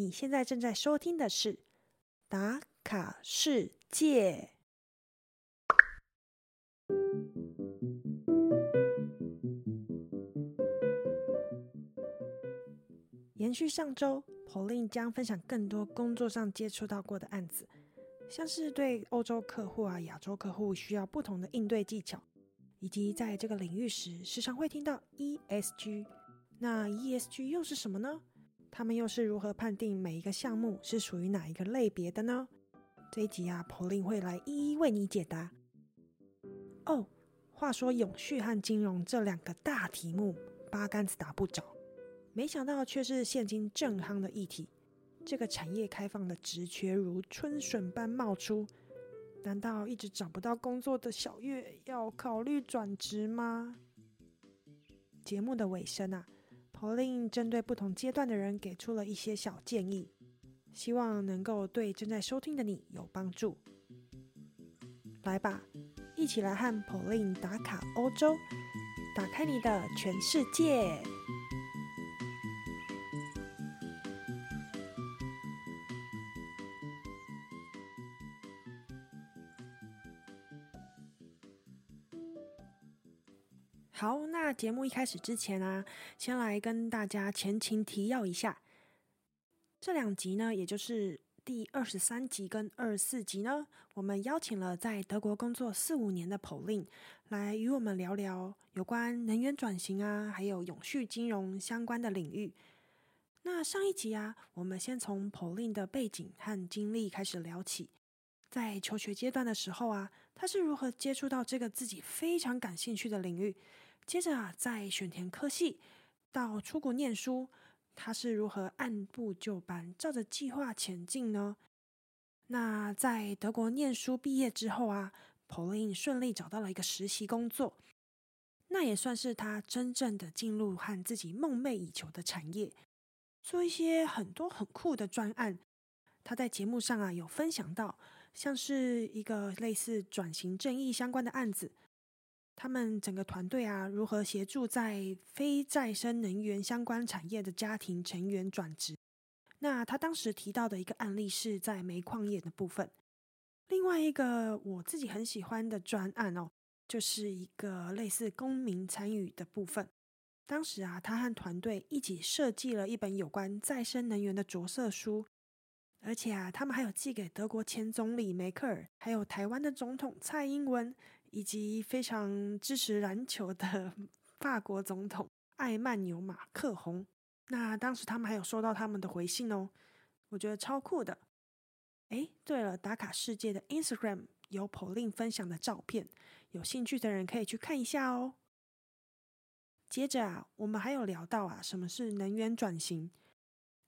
你现在正在收听的是《打卡世界》。延续上周，Pauline 将分享更多工作上接触到过的案子，像是对欧洲客户啊、亚洲客户需要不同的应对技巧，以及在这个领域时时常会听到 ESG。那 ESG 又是什么呢？他们又是如何判定每一个项目是属于哪一个类别的呢？这一集啊，Pauline 会来一一为你解答。哦，话说永续和金融这两个大题目，八竿子打不着。没想到却是现今正夯的议题。这个产业开放的职缺如春笋般冒出，难道一直找不到工作的小月要考虑转职吗？节目的尾声啊，Pauline 针对不同阶段的人给出了一些小建议，希望能够对正在收听的你有帮助。来吧，一起来和 Pauline 打卡欧洲，打开你的全世界。节目一开始之前啊，先来跟大家前情提要一下。这两集呢，也就是第二十三集跟二十四集呢，我们邀请了在德国工作四五年的 Pauline 来与我们聊聊有关能源转型啊，还有永续金融相关的领域。那上一集啊，我们先从 Pauline 的背景和经历开始聊起。在求学阶段的时候啊，他是如何接触到这个自己非常感兴趣的领域？接着啊，在选填科系到出国念书，他是如何按部就班、照着计划前进呢？那在德国念书毕业之后啊，Pauline 顺利找到了一个实习工作，那也算是他真正的进入和自己梦寐以求的产业，做一些很多很酷的专案。他在节目上啊有分享到，像是一个类似转型正义相关的案子。他们整个团队啊，如何协助在非再生能源相关产业的家庭成员转职？那他当时提到的一个案例是在煤矿业的部分。另外一个我自己很喜欢的专案哦，就是一个类似公民参与的部分。当时啊，他和团队一起设计了一本有关再生能源的着色书，而且啊，他们还有寄给德国前总理梅克尔，还有台湾的总统蔡英文。以及非常支持篮球的 法国总统艾曼纽马克宏，那当时他们还有收到他们的回信哦，我觉得超酷的。哎，对了，打卡世界的 Instagram 有 Pauline 分享的照片，有兴趣的人可以去看一下哦。接着啊，我们还有聊到啊，什么是能源转型？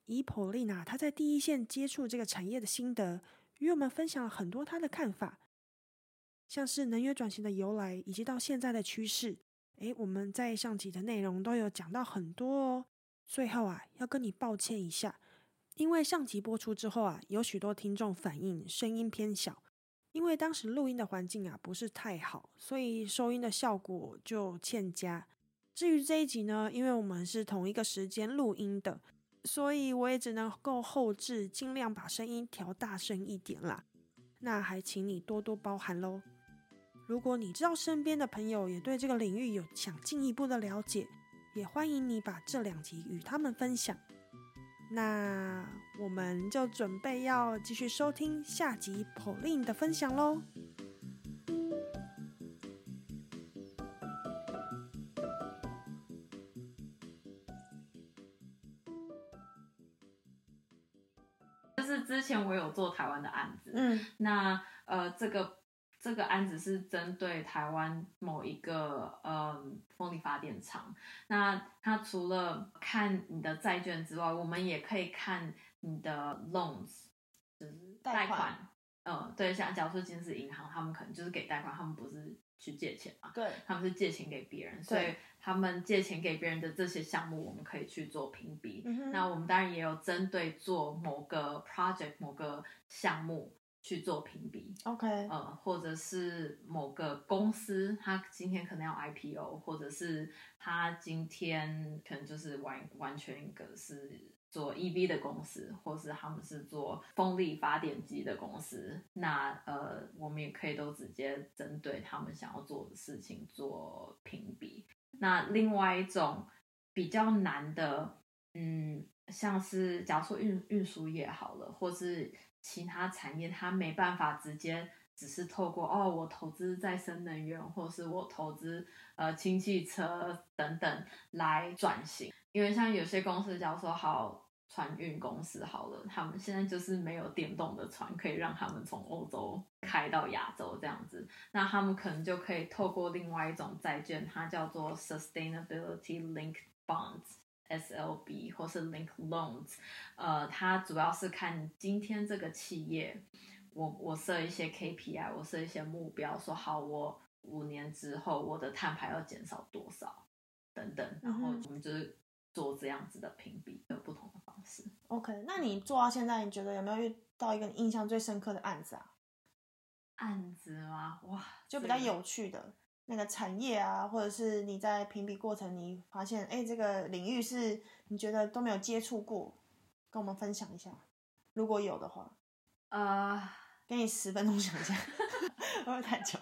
以 Pauline 啊，他在第一线接触这个产业的心得，与我们分享了很多他的看法。像是能源转型的由来，以及到现在的趋势，诶，我们在上集的内容都有讲到很多哦。最后啊，要跟你抱歉一下，因为上集播出之后啊，有许多听众反映声音偏小，因为当时录音的环境啊不是太好，所以收音的效果就欠佳。至于这一集呢，因为我们是同一个时间录音的，所以我也只能够后置，尽量把声音调大声一点啦。那还请你多多包涵喽。如果你知道身边的朋友也对这个领域有想进一步的了解，也欢迎你把这两集与他们分享。那我们就准备要继续收听下集 Pauline 的分享喽。就是之前我有做台湾的案子，嗯，那呃这个。这个案子是针对台湾某一个嗯风力发电厂，那它除了看你的债券之外，我们也可以看你的 loans，就是贷款。嗯，对，像假如说今天是银行，他们可能就是给贷款，他们不是去借钱嘛？对，他们是借钱给别人，所以他们借钱给别人的这些项目，我们可以去做评比。那我们当然也有针对做某个 project 某个项目。去做评比，OK，呃，或者是某个公司，他今天可能要 IPO，或者是他今天可能就是完完全一个是做 EV 的公司，或是他们是做风力发电机的公司，那呃，我们也可以都直接针对他们想要做的事情做评比。那另外一种比较难的，嗯，像是假如说运运输业好了，或是其他产业，它没办法直接只是透过哦，我投资再生能源，或是我投资呃氢气车等等来转型。因为像有些公司，假如说好船运公司好了，他们现在就是没有电动的船可以让他们从欧洲开到亚洲这样子，那他们可能就可以透过另外一种债券，它叫做 Sustainability Linked Bonds（SLB） 或是 Link Loans，呃，它主要是看今天这个企业，我我设一些 KPI，我设一些目标，说好我五年之后我的碳排要减少多少等等，然后我们就是。做这样子的评比有不同的方式。OK，那你做到现在，你觉得有没有遇到一个印象最深刻的案子啊？案子吗？哇，就比较有趣的那个产业啊，或者是你在评比过程，你发现哎，这个领域是你觉得都没有接触过，跟我们分享一下。如果有的话，呃，给你十分钟想一下，会不会太久？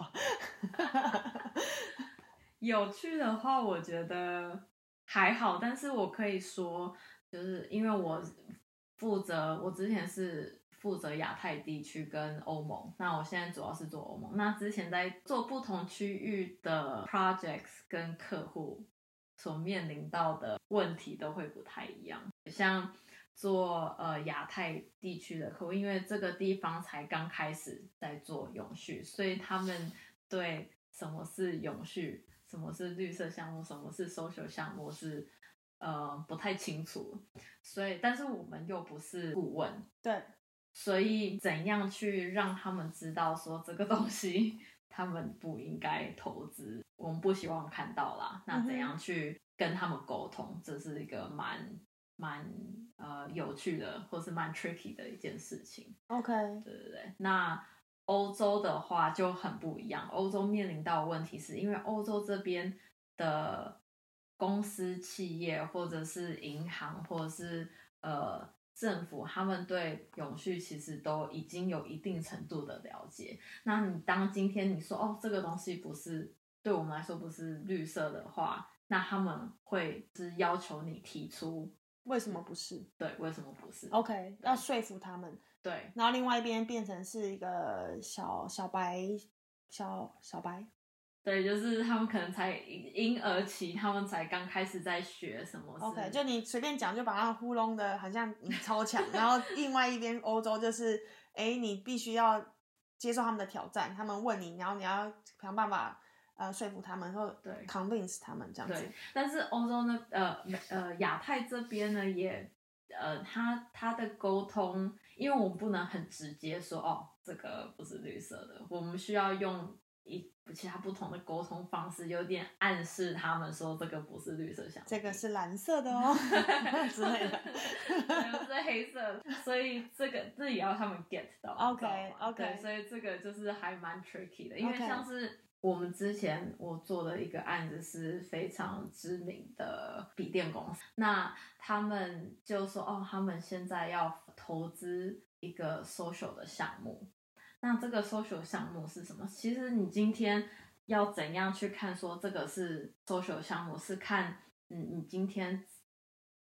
有趣的话，我觉得。还好，但是我可以说，就是因为我负责，我之前是负责亚太地区跟欧盟，那我现在主要是做欧盟。那之前在做不同区域的 projects 跟客户所面临到的问题都会不太一样。像做呃亚太地区的客户，因为这个地方才刚开始在做永续，所以他们对什么是永续。什么是绿色项目？什么是 social 项目？是呃不太清楚，所以但是我们又不是顾问，对，所以怎样去让他们知道说这个东西他们不应该投资，我们不希望看到啦。那怎样去跟他们沟通？这是一个蛮蛮呃有趣的，或是蛮 tricky 的一件事情。OK，对对对，那。欧洲的话就很不一样，欧洲面临到问题是因为欧洲这边的公司、企业或者是银行或者是呃政府，他们对永续其实都已经有一定程度的了解。那你当今天你说哦这个东西不是对我们来说不是绿色的话，那他们会是要求你提出为什么不是？对，为什么不是？OK，要说服他们。对，然后另外一边变成是一个小小白，小小白，对，就是他们可能才婴儿期，他们才刚开始在学什么。OK，就你随便讲，就把他们糊弄的，好像你超强。然后另外一边欧洲就是，哎，你必须要接受他们的挑战，他们问你，然后你要想办法呃说服他们，说对，convince 他们这样子。但是欧洲呢，呃，呃，亚太这边呢，也呃，他他的沟通。因为我们不能很直接说哦，这个不是绿色的，我们需要用一其他不同的沟通方式，有点暗示他们说这个不是绿色项目，这个是蓝色的哦 之类的，是黑色，所以这个这也要他们 get 到。OK OK，所以这个就是还蛮 tricky 的，因为像是。我们之前我做的一个案子是非常知名的笔电公司，那他们就说哦，他们现在要投资一个 social 的项目。那这个 social 项目是什么？其实你今天要怎样去看说这个是 social 项目，是看嗯你今天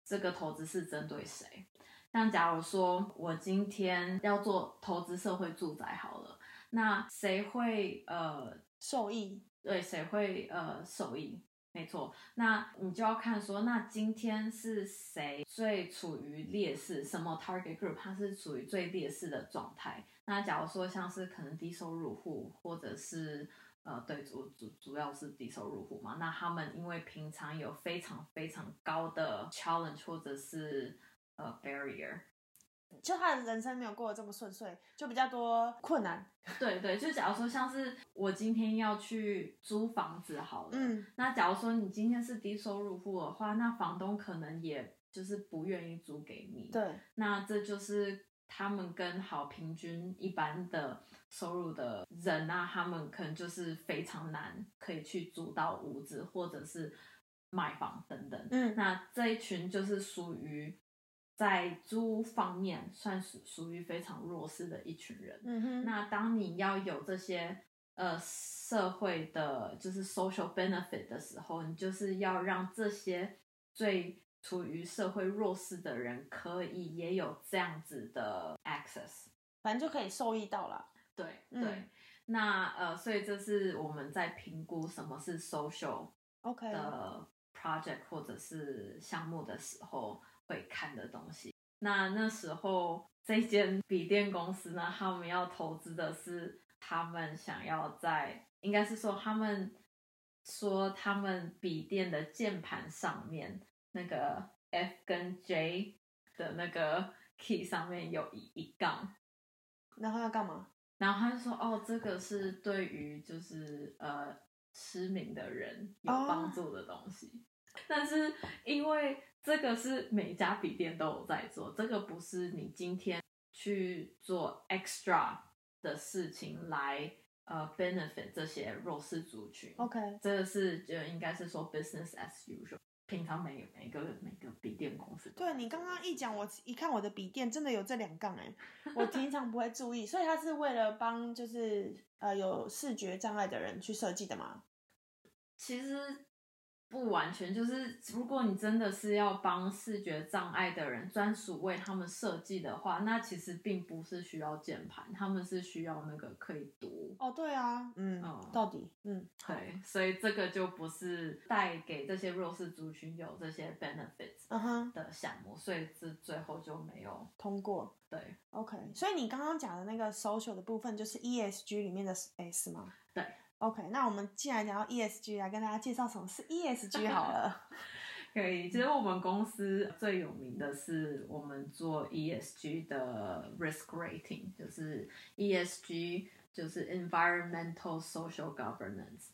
这个投资是针对谁？像假如说我今天要做投资社会住宅好了，那谁会呃？受益对谁会呃受益？没错，那你就要看说，那今天是谁最处于劣势？什么 target group 它是处于最劣势的状态？那假如说像是可能低收入户，或者是呃对主主主要是低收入户嘛，那他们因为平常有非常非常高的 challenge 或者是呃 barrier。就他的人生没有过得这么顺遂，就比较多困难。对对，就假如说像是我今天要去租房子好了，嗯，那假如说你今天是低收入户的话，那房东可能也就是不愿意租给你。对，那这就是他们跟好平均一般的收入的人啊，他们可能就是非常难可以去租到屋子或者是买房等等。嗯，那这一群就是属于。在租方面算是属于非常弱势的一群人。嗯哼，那当你要有这些呃社会的，就是 social benefit 的时候，你就是要让这些最处于社会弱势的人可以也有这样子的 access。反正就可以受益到了。对嗯对，那呃，所以这是我们在评估什么是 social OK，的 project 或者是项目的时候会看的东西。那那时候这间笔电公司呢，他们要投资的是他们想要在，应该是说他们说他们笔电的键盘上面那个 F 跟 J 的那个 key 上面有一一杠，然后要干嘛？然后他就说：“哦，这个是对于就是呃失明的人有哦帮助的东西。但是因为这个是每家笔店都有在做，这个不是你今天去做 extra 的事情来呃 benefit 这些弱势族群。OK，这个是就应该是说 business as usual，平常每每个每个笔电公司对你刚刚一讲，我一看我的笔电真的有这两杠哎，我平常不会注意，所以它是为了帮就是呃有视觉障碍的人去设计的吗？其实不完全，就是如果你真的是要帮视觉障碍的人专属为他们设计的话，那其实并不是需要键盘，他们是需要那个可以读。哦，对啊，嗯，嗯到底，嗯，对，所以这个就不是带给这些弱势族群有这些 benefits 的项目，所以这最后就没有通过。对 OK，所以你刚刚讲的那个 social 的部分就是 ESG 里面的 S 吗？对。OK，那我们既然讲到 ESG，来跟大家介绍什么是 ESG 好了。可以，其实我们公司最有名的是我们做 ESG 的 risk rating，就是 ESG 就是 environmental social governance。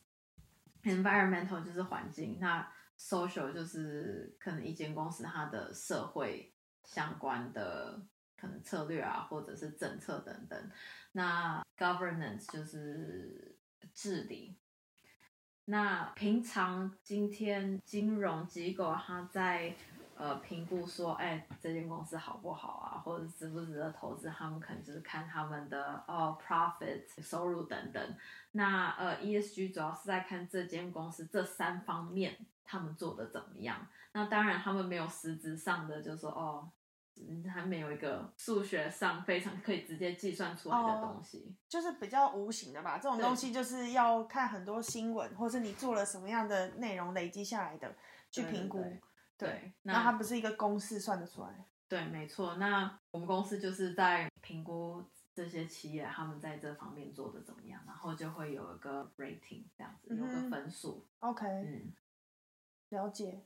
environmental 就是环境，那 social 就是可能一间公司它的社会相关的可能策略啊，或者是政策等等。那 governance 就是治理。那平常今天金融机构它在呃评估说，哎，这间公司好不好啊，或者值不值得投资，他们可能就是看他们的哦 profit 收入等等。那呃 ESG 主要是在看这间公司这三方面他们做的怎么样。那当然他们没有实质上的，就说哦。嗯还没有一个数学上非常可以直接计算出来的东西。就是比较无形的吧，这种对东西就是要看很多新闻，或是你做了什么样的内容累积下来的去对评估。对对那那它不是一个公式算得出来。对，没错。那我们公司就是在评估这些企业他们在这方面做的怎么样，然后就会有一个 rating 这样子，有个分数。OK，、嗯，了解。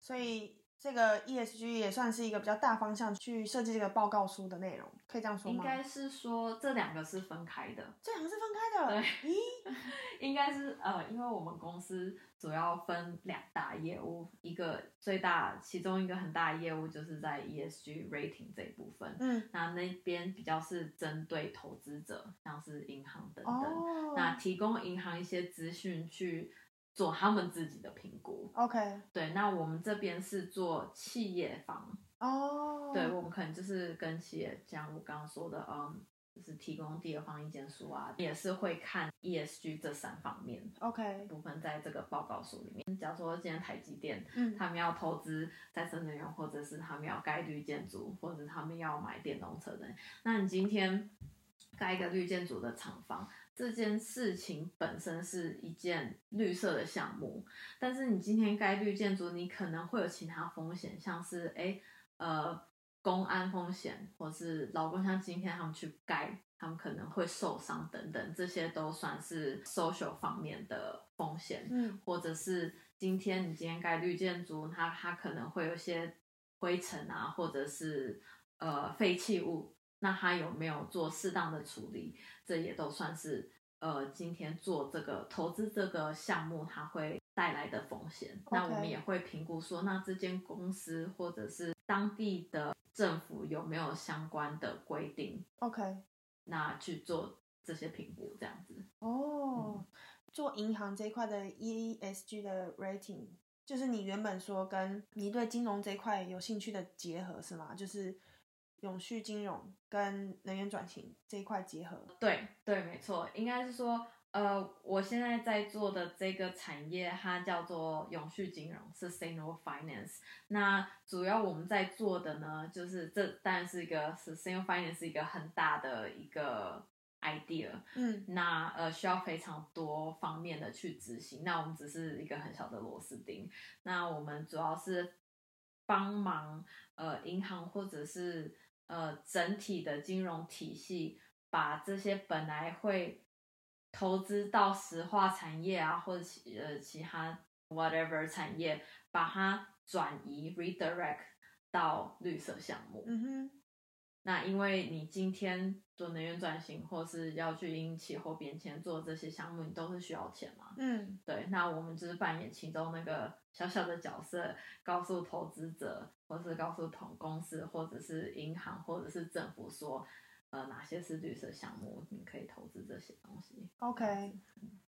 所以这个 ESG 也算是一个比较大方向去设计这个报告书的内容，可以这样说吗？应该是说这两个是分开的。这两个是分开的。对咦，应该是呃，因为我们公司主要分两大业务，一个最大，其中一个很大的业务就是在 ESG rating 这一部分。嗯，那那边比较是针对投资者，像是银行等等，哦，那提供银行一些资讯去做他们自己的评估。OK，对，那我们这边是做企业方，哦，对我们可能就是跟企业，像我刚刚说的，嗯，就是提供第二方意见书啊，也是会看 ESG 这三方面，OK，部分在这个报告书里面。假如说今天台积电，嗯，他们要投资再生能源，或者是他们要盖绿建筑，或者他们要买电动车的，那你今天盖一个绿建筑的厂房，这件事情本身是一件绿色的项目，但是你今天盖绿建筑，你可能会有其他风险，像是哎呃公安风险，或是老公像今天他们去盖，他们可能会受伤等等，这些都算是 social 方面的风险。嗯，或者是今天你今天盖绿建筑，它它可能会有一些灰尘啊，或者是呃废弃物，那他有没有做适当的处理，这也都算是呃今天做这个投资这个项目它会带来的风险。那我们也会评估说，那这间公司或者是当地的政府有没有相关的规定，OK，那去做这些评估，这样子。哦，做银行这一块的 ESG 的 rating 就是你原本说跟你对金融这一块有兴趣的结合是吗？就是永续金融跟能源转型这一块结合。对对，没错，应该是说，呃，我现在在做的这个产业，它叫做永续金融 （Sustainable Finance）。那主要我们在做的呢，就是这当然是一个 Sustainable Finance 是一个很大的一个。idea，嗯，那呃需要非常多方面的去执行，那我们只是一个很小的螺丝钉，那我们主要是帮忙呃银行或者是呃整体的金融体系，把这些本来会投资到石化产业啊或者其呃其他 whatever 产业，把它转移 redirect 到绿色项目，嗯哼。那因为你今天做能源转型，或是要去因气候变迁做这些项目，你都是需要钱嘛？嗯，对。那我们就是扮演其中那个小小的角色，告诉投资者，或是告诉同公司，或者是银行，或者是政府说，呃，哪些是绿色项目，你可以投资这些东西。OK，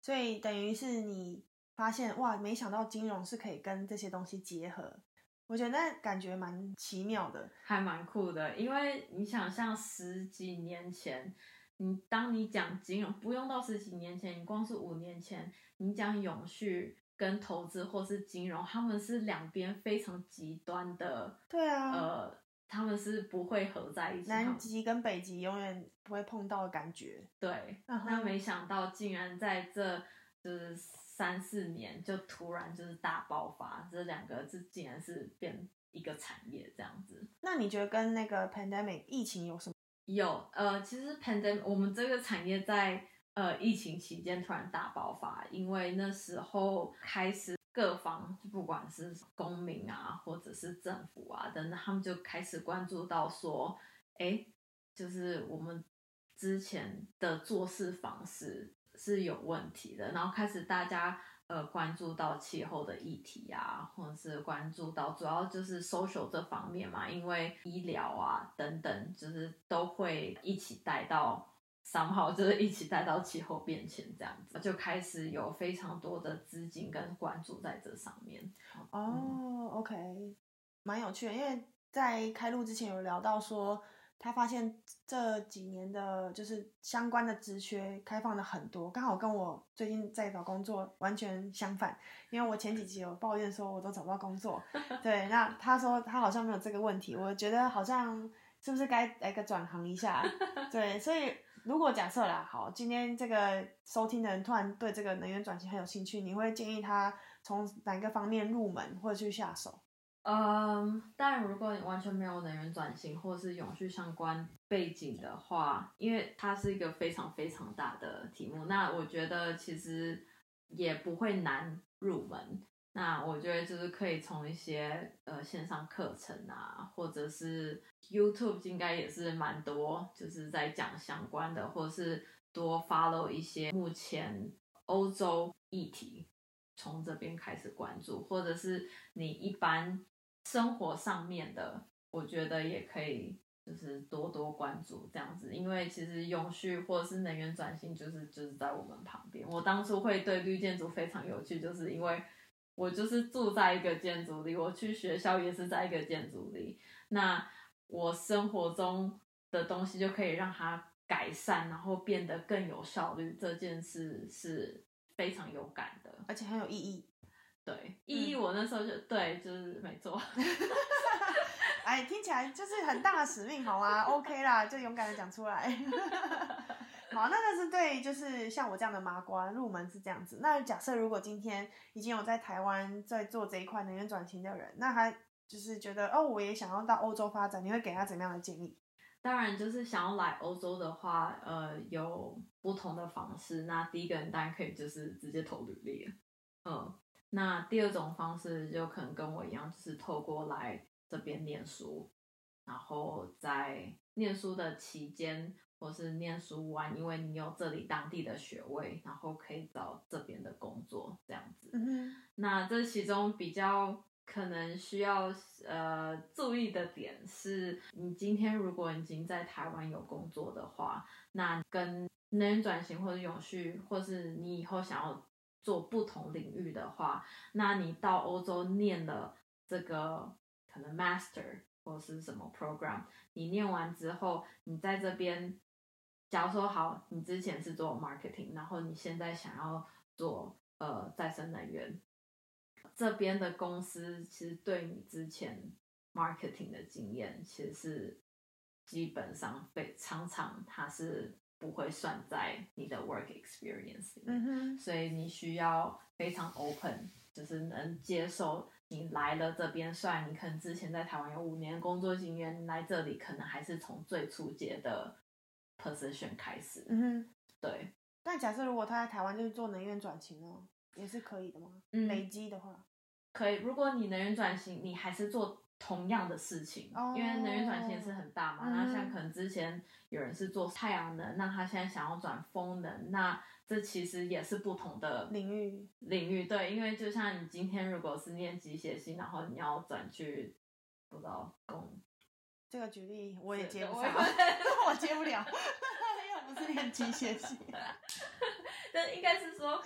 所以等于是你发现哇，没想到金融是可以跟这些东西结合。我觉得那感觉蛮奇妙的，还蛮酷的。因为你想像十几年前，你当你讲金融，不用到十几年前，你光是五年前，你讲永续跟投资或是金融，他们是两边非常极端的。对啊，呃，他们是不会合在一起。南极跟北极永远不会碰到的感觉。对，那没想到竟然在这就是。三四年就突然就是大爆发，这两个这竟然是变一个产业这样子。那你觉得跟那个 pandemic 疫情有什么？有，呃，其实 pandemic 我们这个产业在呃疫情期间突然大爆发，因为那时候开始各方不管是公民啊，或者是政府啊等等，他们就开始关注到说，哎，就是我们之前的做事方式。是有问题的，然后开始大家呃关注到气候的议题啊，或者是关注到主要就是 social 这方面嘛，因为医疗啊等等，就是都会一起带到三号，就是一起带到气候变迁这样子，就开始有非常多的资金跟关注在这上面。哦，OK，蛮有趣的，因为在开录之前有聊到说。他发现这几年的，就是相关的职缺开放的很多，刚好跟我最近在找工作完全相反。因为我前几集有抱怨说，我都找不到工作。对，那他说他好像没有这个问题，我觉得好像是不是该来个转行一下？对，所以如果假设啦，好，今天这个收听的人突然对这个能源转型很有兴趣，你会建议他从哪个方面入门或者去下手？嗯，当然，如果你完全没有能源转型或是永续相关背景的话，因为它是一个非常非常大的题目，那我觉得其实也不会难入门。那我觉得就是可以从一些呃线上课程啊，或者是 YouTube 应该也是蛮多，就是在讲相关的，或者是多 follow 一些目前欧洲议题，从这边开始关注，或者是你一般。生活上面的，我觉得也可以，就是多多关注这样子，因为其实永续或者是能源转型，就是就是在我们旁边。我当初会对绿建筑非常有趣，就是因为我就是住在一个建筑里，我去学校也是在一个建筑里，那我生活中的东西就可以让它改善，然后变得更有效率，这件事是非常有感的，而且很有意义。对，意义我那时候就对，就是没错。哎，听起来就是很大的使命，好吗？OK 啦，就勇敢的讲出来。好，那那是对，就是像我这样的麻瓜入门是这样子。那假设如果今天已经有在台湾在做这一块能源转型的人，那他就是觉得哦，我也想要到欧洲发展，你会给他怎么样的建议？当然，就是想要来欧洲的话，呃，有不同的方式。那第一个人当然可以就是直接投履历，嗯。那第二种方式就可能跟我一样，就是透过来这边念书，然后在念书的期间，或是念书完，因为你有这里当地的学位，然后可以找这边的工作这样子。那这其中比较可能需要呃注意的点是，你今天如果已经在台湾有工作的话，那跟能源转型或者永续，或是你以后想要。做不同领域的话，那你到欧洲念了这个可能 master 或是什么 program，你念完之后，你在这边，假如说好，你之前是做 marketing，然后你现在想要做呃再生能源，这边的公司其实对你之前 marketing 的经验，其实是基本上被常常它是不会算在你的 work experience 里面。所以你需要非常 open，就是能接受你来了这边。虽然你可能之前在台湾有五年工作经验，来这里可能还是从最初阶的 position 开始。嗯哼。对，但假设如果他在台湾就是做能源转型呢，也是可以的吗？嗯累积的话，可以。如果你能源转型，你还是做同样的事情，哦因为能源转型也是很大嘛。嗯那像可能之前有人是做太阳能，那他现在想要转风能，那这其实也是不同的领域领域对，因为就像你今天如果是念机械系，然后你要转去不知道工，这个举例我也接不了，我接不了，又不是练机械系。但应该是说，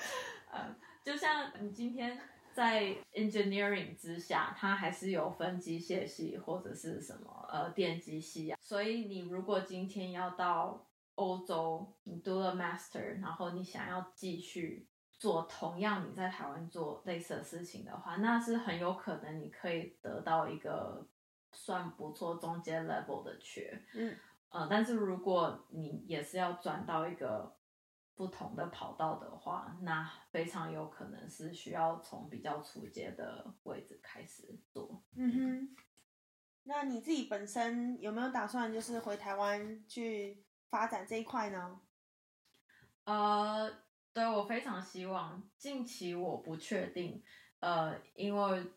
呃，就像你今天在 engineering 之下，它还是有分机械系或者是什么呃电机系啊，所以你如果今天要到欧洲，你读了 master，然后你想要继续。做同样你在台湾做类似的事情的话，那是很有可能你可以得到一个算不错中间 level 的缺。嗯呃，但是如果你也是要转到一个不同的跑道的话，那非常有可能是需要从比较初阶的位置开始做。嗯哼，那你自己本身有没有打算就是回台湾去发展这一块呢？呃，对我非常希望，近期我不确定，呃，因为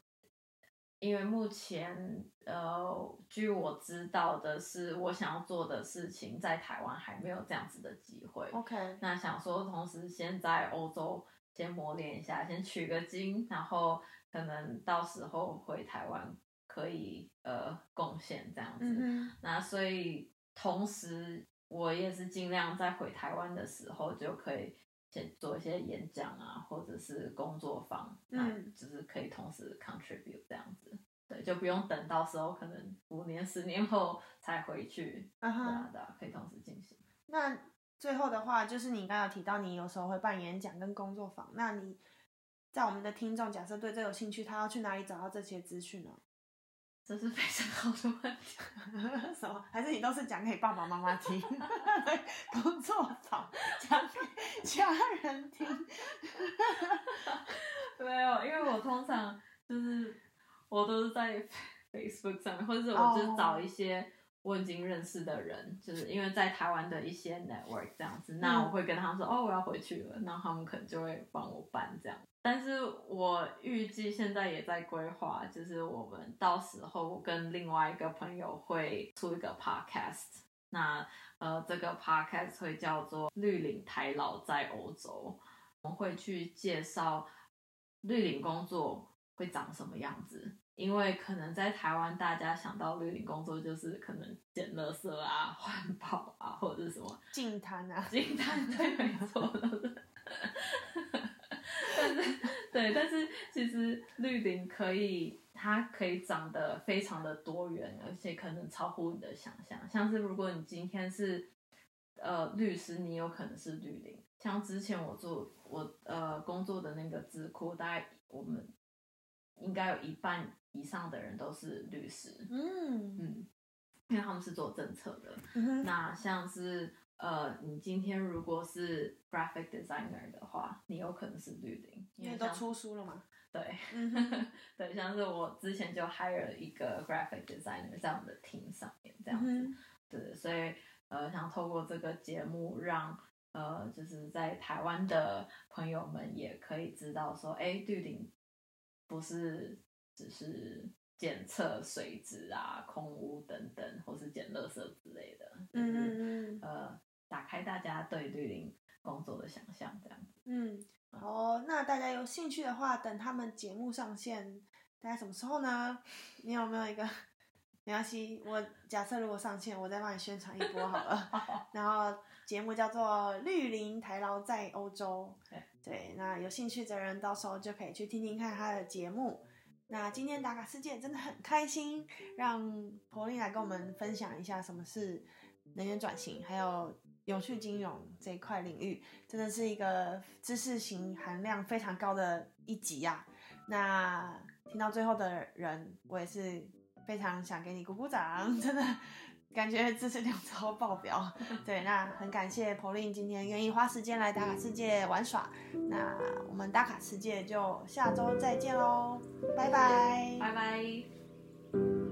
因为目前呃，据我知道的是，我想要做的事情在台湾还没有这样子的机会。OK，那想说，同时先在欧洲先磨练一下，先取个经，然后可能到时候回台湾可以呃贡献这样子。嗯那所以同时我也是尽量在回台湾的时候就可以先做一些演讲啊，或者是工作坊，嗯那就是可以同时 contribute 就不用等到时候可能五年、十年后才回去，对哈啊，，对啊，可以同时进行。那最后的话，就是你刚刚有提到你有时候会办演讲跟工作坊，那你在我们的听众假设对这有兴趣，他要去哪里找到这些资讯呢？这是非常好的问题。什么？还是你都是讲给爸爸妈妈听？工作坊讲给家人听？没有，因为我通常就是我都是在 Facebook 上面，或者是我就是找一些我已经认识的人就是因为在台湾的一些 network 这样子，那我会跟他们说、哦我要回去了，然后他们可能就会帮我办这样。但是我预计现在也在规划，就是我们到时候跟另外一个朋友会出一个 podcast。那呃，这个 podcast 会叫做《绿领台老在欧洲》，我们会去介绍绿领工作会长什么样子。因为可能在台湾，大家想到绿领工作就是可能捡垃圾啊、环保啊，或者什么净滩啊，金碳，对，没错，都是。但是，对，但是其实绿林可以，它可以长得非常的多元，而且可能超乎你的想象。像是如果你今天是呃律师，你有可能是绿林。像之前我做我呃工作的那个智库，大概我们应该有一半以上的人都是律师，嗯嗯，因为他们是做政策的。嗯，那像是呃，你今天如果是 graphic designer 的话，你有可能是绿领，因为都出书了嘛。对嗯，对，像是我之前就 hire 了一个 graphic designer 在我们的 team 上面这样子，嗯对，所以呃，想透过这个节目让。呃，就是在台湾的朋友们也可以知道说，哎，绿领不是只是检测水质啊、空污等等，或是捡垃圾之类的，就是、嗯嗯嗯呃，打开大家对绿林工作的想象，这样子。嗯，好哦，那大家有兴趣的话，等他们节目上线，大概什么时候呢？你有没有一个？没关系，我假设如果上线，我再帮你宣传一波好了。然后节目叫做《绿林台劳在欧洲》，对，那有兴趣的人到时候就可以去听听看他的节目。那今天打卡世界真的很开心，让柏林来跟我们分享一下什么是能源转型，还有永续金融这一块领域，真的是一个知识型含量非常高的一集呀、那听到最后的人，我也是非常想给你鼓鼓掌，真的感觉知识量超爆表。对，那很感谢 Pauline 今天愿意花时间来打卡世界玩耍。那我们打卡世界就下周再见喽，拜拜。拜拜。